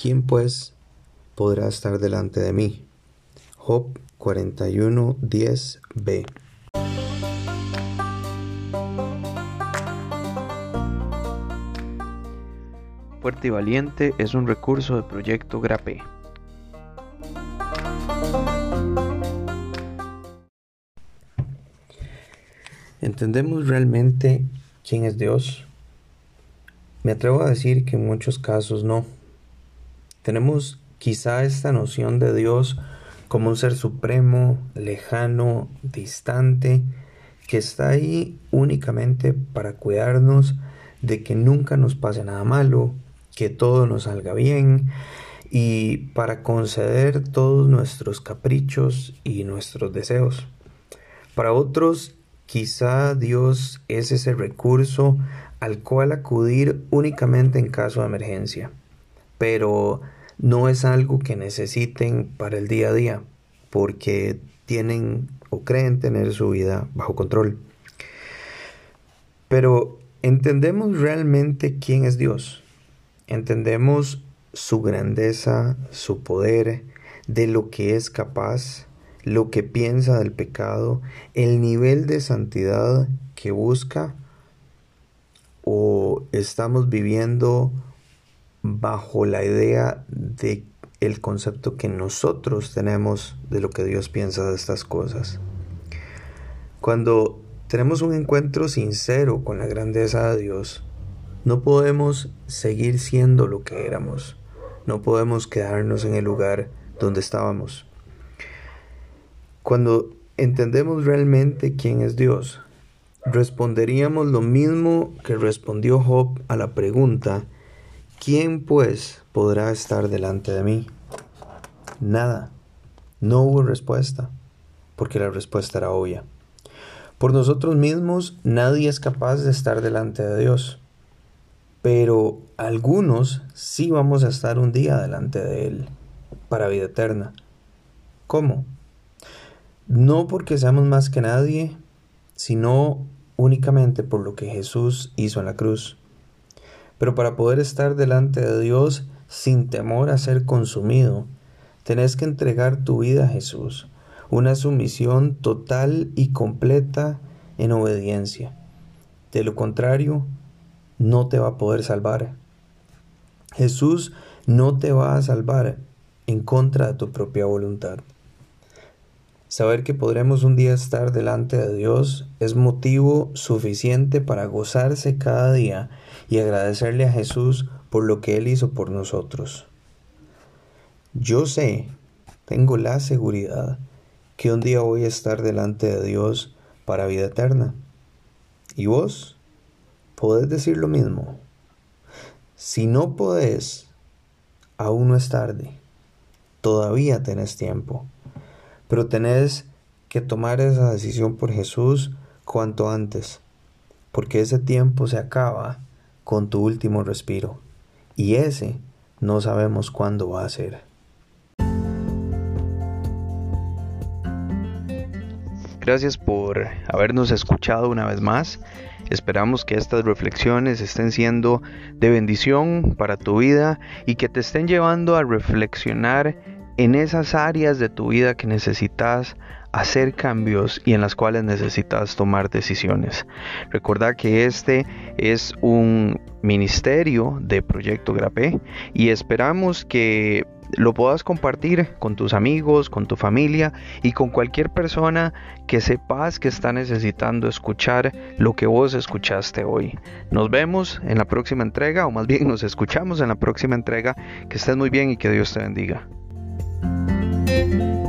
¿quién pues podrá estar delante de mí? Job 41, 10b. Fuerte y Valiente es un recurso de Proyecto Grape. ¿Entendemos realmente quién es Dios? Me atrevo a decir que en muchos casos no. Tenemos quizá esta noción de Dios como un ser supremo, lejano, distante, que está ahí únicamente para cuidarnos de que nunca nos pase nada malo, que todo nos salga bien y para conceder todos nuestros caprichos y nuestros deseos. Para otros, quizá Dios es ese recurso al cual acudir únicamente en caso de emergencia, pero no es algo que necesiten para el día a día, porque tienen o creen tener su vida bajo control. Pero entendemos realmente quién es Dios. Entendemos su grandeza, su poder, de lo que es capaz, lo que piensa del pecado, el nivel de santidad que busca o estamos viviendo bajo la idea de el concepto que nosotros tenemos de lo que Dios piensa de estas cosas. Cuando tenemos un encuentro sincero con la grandeza de Dios, no podemos seguir siendo lo que éramos. No podemos quedarnos en el lugar donde estábamos. Cuando entendemos realmente quién es Dios, responderíamos lo mismo que respondió Job a la pregunta, ¿quién pues podrá estar delante de mí? Nada. No hubo respuesta, porque la respuesta era obvia. Por nosotros mismos nadie es capaz de estar delante de Dios pero algunos sí vamos a estar un día delante de Él para vida eterna. ¿Cómo? No porque seamos más que nadie, sino únicamente por lo que Jesús hizo en la cruz. Pero para poder estar delante de Dios sin temor a ser consumido, tenés que entregar tu vida a Jesús, una sumisión total y completa en obediencia. De lo contrario, no te va a poder salvar. Jesús no te va a salvar en contra de tu propia voluntad. Saber que podremos un día estar delante de Dios es motivo suficiente para gozarse cada día y agradecerle a Jesús por lo que Él hizo por nosotros. Yo sé, tengo la seguridad, que un día voy a estar delante de Dios para vida eterna. ¿Y vos? podés decir lo mismo. Si no podés, aún no es tarde. Todavía tenés tiempo. Pero tenés que tomar esa decisión por Jesús cuanto antes. Porque ese tiempo se acaba con tu último respiro. Y ese no sabemos cuándo va a ser. Gracias por habernos escuchado una vez más. Esperamos que estas reflexiones estén siendo de bendición para tu vida y que te estén llevando a reflexionar en esas áreas de tu vida que necesitas hacer cambios y en las cuales necesitas tomar decisiones. Recuerda que este es un ministerio de Proyecto Grape y esperamos que lo puedas compartir con tus amigos, con tu familia y con cualquier persona que sepas que está necesitando escuchar lo que vos escuchaste hoy. Nos vemos en la próxima entrega, o más bien nos escuchamos en la próxima entrega. Que estés muy bien y que Dios te bendiga. Música